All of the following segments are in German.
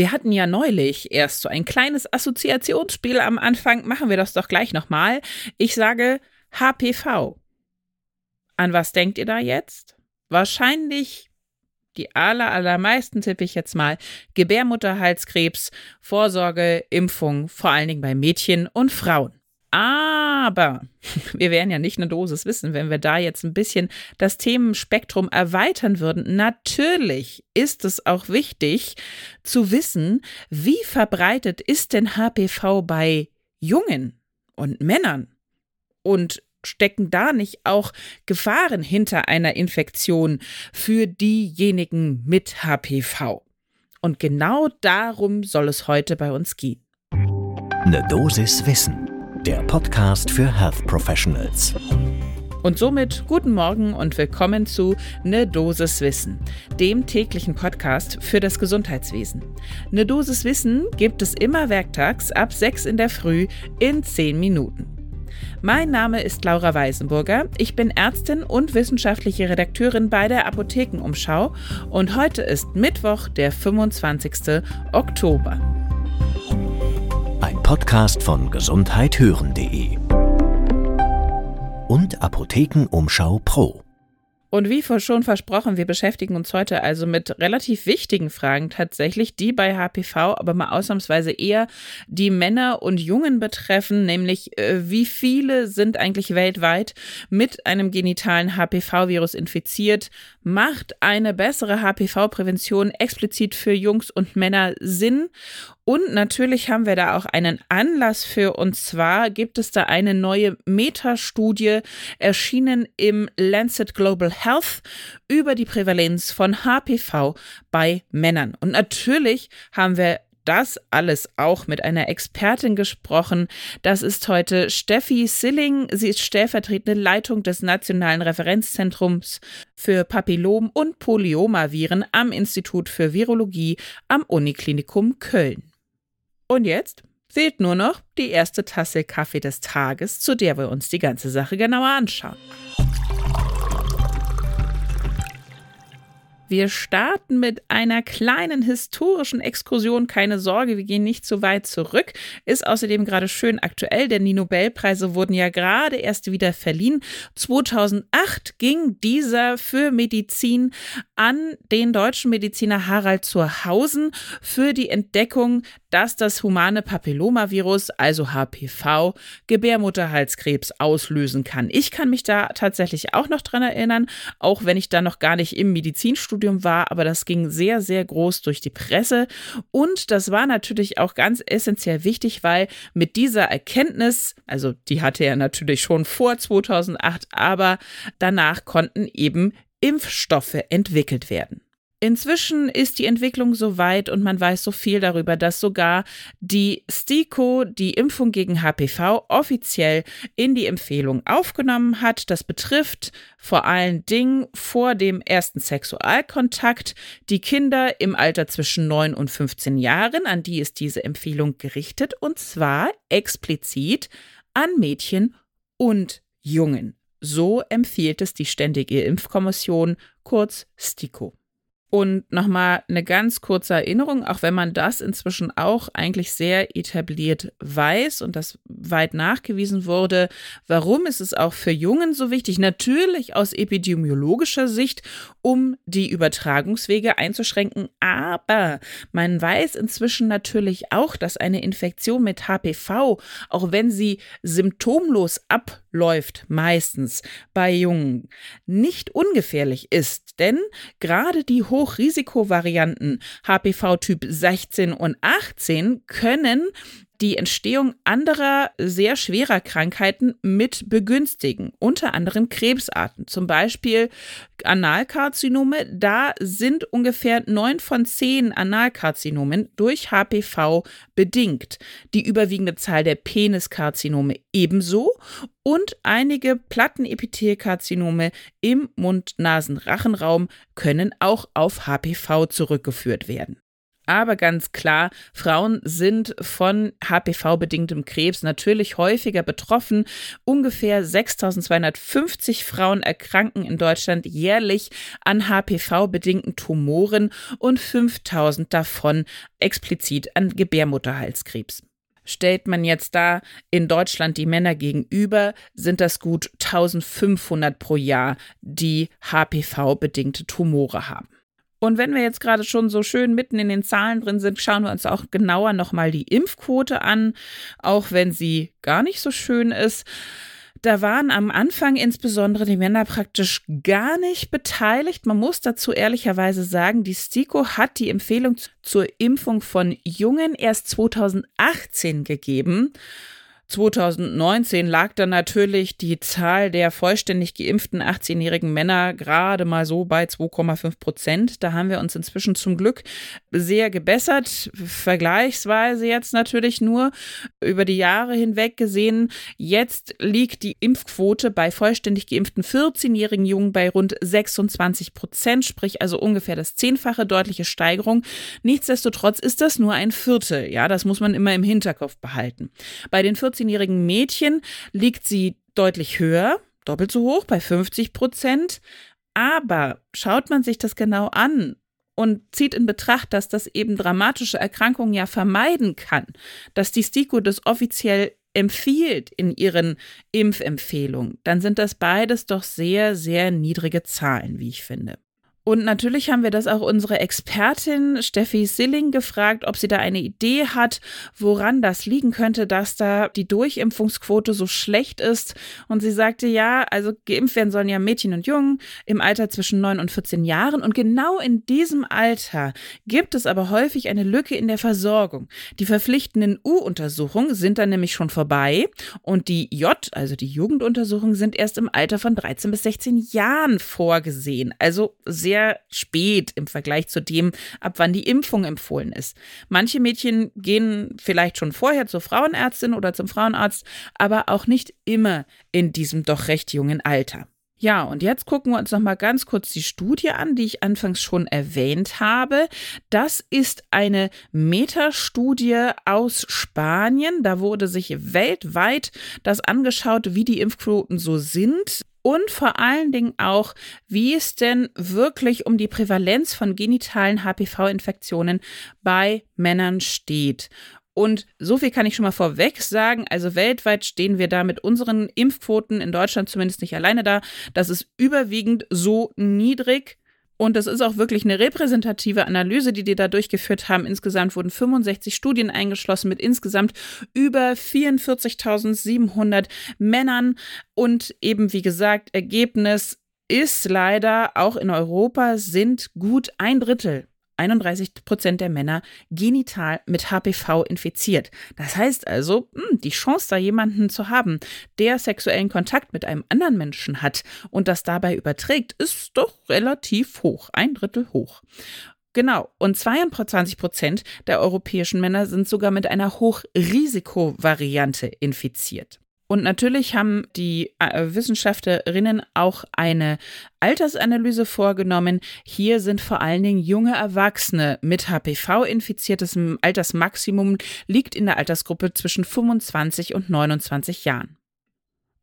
Wir hatten ja neulich erst so ein kleines Assoziationsspiel am Anfang. Machen wir das doch gleich nochmal. Ich sage HPV. An was denkt ihr da jetzt? Wahrscheinlich die aller, allermeisten tippe ich jetzt mal, Gebärmutterhalskrebs, Vorsorge, Impfung, vor allen Dingen bei Mädchen und Frauen. Aber wir wären ja nicht eine Dosis wissen, wenn wir da jetzt ein bisschen das Themenspektrum erweitern würden. Natürlich ist es auch wichtig zu wissen, wie verbreitet ist denn HPV bei Jungen und Männern? Und stecken da nicht auch Gefahren hinter einer Infektion für diejenigen mit HPV? Und genau darum soll es heute bei uns gehen. Eine Dosis Wissen der Podcast für Health Professionals. Und somit guten Morgen und willkommen zu Ne Dosis Wissen, dem täglichen Podcast für das Gesundheitswesen. Ne Dosis Wissen gibt es immer werktags ab 6 in der Früh in 10 Minuten. Mein Name ist Laura Weisenburger. Ich bin Ärztin und wissenschaftliche Redakteurin bei der Apothekenumschau und heute ist Mittwoch, der 25. Oktober. Podcast von gesundheithören.de und Apothekenumschau Pro. Und wie schon versprochen, wir beschäftigen uns heute also mit relativ wichtigen Fragen tatsächlich, die bei HPV aber mal ausnahmsweise eher die Männer und Jungen betreffen, nämlich äh, wie viele sind eigentlich weltweit mit einem genitalen HPV-Virus infiziert? Macht eine bessere HPV-Prävention explizit für Jungs und Männer Sinn? Und natürlich haben wir da auch einen Anlass für. Und zwar gibt es da eine neue Metastudie erschienen im Lancet Global Health über die Prävalenz von HPV bei Männern. Und natürlich haben wir das alles auch mit einer Expertin gesprochen. Das ist heute Steffi Silling. Sie ist stellvertretende Leitung des Nationalen Referenzzentrums für Papillom- und Polyomaviren am Institut für Virologie am Uniklinikum Köln. Und jetzt fehlt nur noch die erste Tasse Kaffee des Tages, zu der wir uns die ganze Sache genauer anschauen. Wir starten mit einer kleinen historischen Exkursion. Keine Sorge, wir gehen nicht so weit zurück. Ist außerdem gerade schön aktuell, denn die Nobelpreise wurden ja gerade erst wieder verliehen. 2008 ging dieser für Medizin an den deutschen Mediziner Harald Zurhausen für die Entdeckung, dass das humane Papillomavirus, also HPV, Gebärmutterhalskrebs auslösen kann. Ich kann mich da tatsächlich auch noch dran erinnern, auch wenn ich da noch gar nicht im Medizinstudium war, aber das ging sehr, sehr groß durch die Presse. Und das war natürlich auch ganz essentiell wichtig, weil mit dieser Erkenntnis, also die hatte er natürlich schon vor 2008, aber danach konnten eben Impfstoffe entwickelt werden. Inzwischen ist die Entwicklung so weit und man weiß so viel darüber, dass sogar die STIKO die Impfung gegen HPV offiziell in die Empfehlung aufgenommen hat. Das betrifft vor allen Dingen vor dem ersten Sexualkontakt die Kinder im Alter zwischen 9 und 15 Jahren, an die ist diese Empfehlung gerichtet und zwar explizit an Mädchen und Jungen. So empfiehlt es die Ständige Impfkommission, kurz STIKO. Und nochmal eine ganz kurze Erinnerung, auch wenn man das inzwischen auch eigentlich sehr etabliert weiß und das weit nachgewiesen wurde, warum ist es auch für Jungen so wichtig? Natürlich aus epidemiologischer Sicht, um die Übertragungswege einzuschränken, aber man weiß inzwischen natürlich auch, dass eine Infektion mit HPV, auch wenn sie symptomlos abläuft, meistens bei Jungen, nicht ungefährlich ist, denn gerade die Hochrisikovarianten HPV Typ 16 und 18 können die Entstehung anderer sehr schwerer Krankheiten mit begünstigen, unter anderem Krebsarten, zum Beispiel Analkarzinome. Da sind ungefähr neun von zehn Analkarzinomen durch HPV bedingt. Die überwiegende Zahl der Peniskarzinome ebenso und einige Plattenepithelkarzinome im Mund-Nasen-Rachenraum können auch auf HPV zurückgeführt werden. Aber ganz klar, Frauen sind von HPV-bedingtem Krebs natürlich häufiger betroffen. Ungefähr 6250 Frauen erkranken in Deutschland jährlich an HPV-bedingten Tumoren und 5000 davon explizit an Gebärmutterhalskrebs. Stellt man jetzt da in Deutschland die Männer gegenüber, sind das gut 1500 pro Jahr, die HPV-bedingte Tumore haben. Und wenn wir jetzt gerade schon so schön mitten in den Zahlen drin sind, schauen wir uns auch genauer nochmal die Impfquote an, auch wenn sie gar nicht so schön ist. Da waren am Anfang insbesondere die Männer praktisch gar nicht beteiligt. Man muss dazu ehrlicherweise sagen, die STIKO hat die Empfehlung zur Impfung von Jungen erst 2018 gegeben. 2019 lag dann natürlich die Zahl der vollständig geimpften 18-jährigen Männer gerade mal so bei 2,5 Prozent. Da haben wir uns inzwischen zum Glück sehr gebessert, vergleichsweise jetzt natürlich nur über die Jahre hinweg gesehen. Jetzt liegt die Impfquote bei vollständig geimpften 14-jährigen Jungen bei rund 26 Prozent, sprich also ungefähr das Zehnfache, deutliche Steigerung. Nichtsdestotrotz ist das nur ein Viertel. Ja, das muss man immer im Hinterkopf behalten. Bei den 14 14-jährigen Mädchen liegt sie deutlich höher, doppelt so hoch, bei 50 Prozent. Aber schaut man sich das genau an und zieht in Betracht, dass das eben dramatische Erkrankungen ja vermeiden kann, dass die STIKO das offiziell empfiehlt in ihren Impfempfehlungen, dann sind das beides doch sehr, sehr niedrige Zahlen, wie ich finde. Und natürlich haben wir das auch unsere Expertin Steffi Silling gefragt, ob sie da eine Idee hat, woran das liegen könnte, dass da die Durchimpfungsquote so schlecht ist. Und sie sagte, ja, also geimpft werden sollen ja Mädchen und Jungen im Alter zwischen 9 und 14 Jahren. Und genau in diesem Alter gibt es aber häufig eine Lücke in der Versorgung. Die verpflichtenden U-Untersuchungen sind dann nämlich schon vorbei und die J, also die Jugenduntersuchungen, sind erst im Alter von 13 bis 16 Jahren vorgesehen. Also sehr sehr spät im Vergleich zu dem, ab wann die Impfung empfohlen ist. Manche Mädchen gehen vielleicht schon vorher zur Frauenärztin oder zum Frauenarzt, aber auch nicht immer in diesem doch recht jungen Alter. Ja, und jetzt gucken wir uns noch mal ganz kurz die Studie an, die ich anfangs schon erwähnt habe. Das ist eine Metastudie aus Spanien. Da wurde sich weltweit das angeschaut, wie die Impfquoten so sind und vor allen Dingen auch, wie es denn wirklich um die Prävalenz von genitalen HPV-Infektionen bei Männern steht. Und so viel kann ich schon mal vorweg sagen. Also weltweit stehen wir da mit unseren Impfquoten in Deutschland zumindest nicht alleine da. Das ist überwiegend so niedrig, und das ist auch wirklich eine repräsentative Analyse, die die da durchgeführt haben. Insgesamt wurden 65 Studien eingeschlossen mit insgesamt über 44.700 Männern. Und eben, wie gesagt, Ergebnis ist leider auch in Europa sind gut ein Drittel 31 Prozent der Männer genital mit HPV infiziert. Das heißt also, hm, die Chance, da jemanden zu haben, der sexuellen Kontakt mit einem anderen Menschen hat und das dabei überträgt, ist doch relativ hoch, ein Drittel hoch. Genau. Und 22 Prozent der europäischen Männer sind sogar mit einer Hochrisikovariante infiziert. Und natürlich haben die äh, Wissenschaftlerinnen auch eine Altersanalyse vorgenommen. Hier sind vor allen Dingen junge Erwachsene mit HPV infiziert. Das Altersmaximum liegt in der Altersgruppe zwischen 25 und 29 Jahren.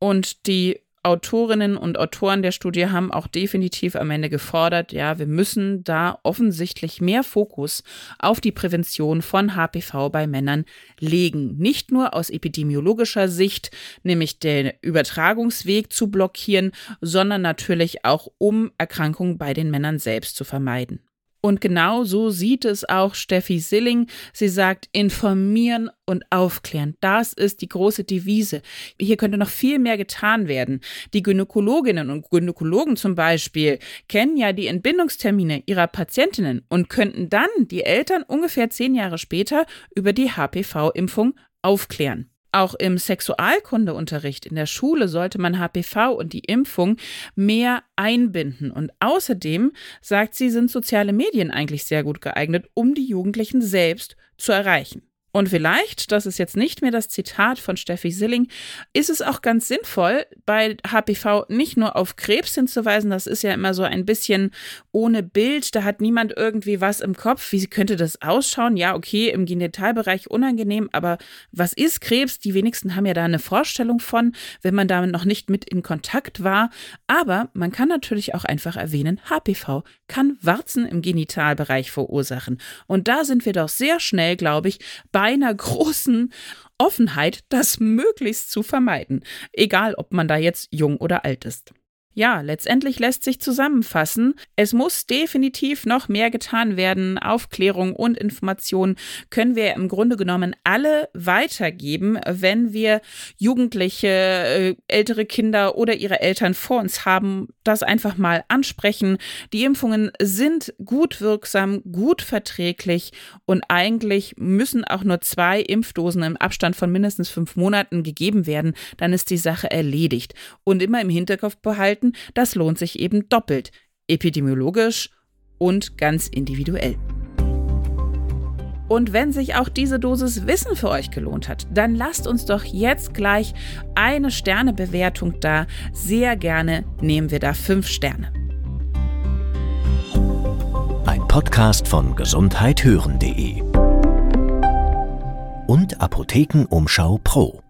Und die Autorinnen und Autoren der Studie haben auch definitiv am Ende gefordert, ja, wir müssen da offensichtlich mehr Fokus auf die Prävention von HPV bei Männern legen. Nicht nur aus epidemiologischer Sicht, nämlich den Übertragungsweg zu blockieren, sondern natürlich auch, um Erkrankungen bei den Männern selbst zu vermeiden. Und genau so sieht es auch Steffi Silling. Sie sagt, informieren und aufklären. Das ist die große Devise. Hier könnte noch viel mehr getan werden. Die Gynäkologinnen und Gynäkologen zum Beispiel kennen ja die Entbindungstermine ihrer Patientinnen und könnten dann die Eltern ungefähr zehn Jahre später über die HPV-Impfung aufklären. Auch im Sexualkundeunterricht in der Schule sollte man HPV und die Impfung mehr einbinden. Und außerdem, sagt sie, sind soziale Medien eigentlich sehr gut geeignet, um die Jugendlichen selbst zu erreichen. Und vielleicht, das ist jetzt nicht mehr das Zitat von Steffi Silling, ist es auch ganz sinnvoll, bei HPV nicht nur auf Krebs hinzuweisen, das ist ja immer so ein bisschen ohne Bild, da hat niemand irgendwie was im Kopf, wie könnte das ausschauen? Ja, okay, im Genitalbereich unangenehm, aber was ist Krebs? Die wenigsten haben ja da eine Vorstellung von, wenn man damit noch nicht mit in Kontakt war. Aber man kann natürlich auch einfach erwähnen, HPV kann Warzen im Genitalbereich verursachen. Und da sind wir doch sehr schnell, glaube ich, bei einer großen Offenheit, das möglichst zu vermeiden, egal ob man da jetzt jung oder alt ist. Ja, letztendlich lässt sich zusammenfassen, es muss definitiv noch mehr getan werden. Aufklärung und Information können wir im Grunde genommen alle weitergeben, wenn wir Jugendliche, äh, ältere Kinder oder ihre Eltern vor uns haben, das einfach mal ansprechen. Die Impfungen sind gut wirksam, gut verträglich und eigentlich müssen auch nur zwei Impfdosen im Abstand von mindestens fünf Monaten gegeben werden. Dann ist die Sache erledigt. Und immer im Hinterkopf behalten, halten, das lohnt sich eben doppelt, epidemiologisch und ganz individuell. Und wenn sich auch diese Dosis Wissen für euch gelohnt hat, dann lasst uns doch jetzt gleich eine Sternebewertung da. Sehr gerne nehmen wir da fünf Sterne. Ein Podcast von gesundheithören.de und Apothekenumschau Pro.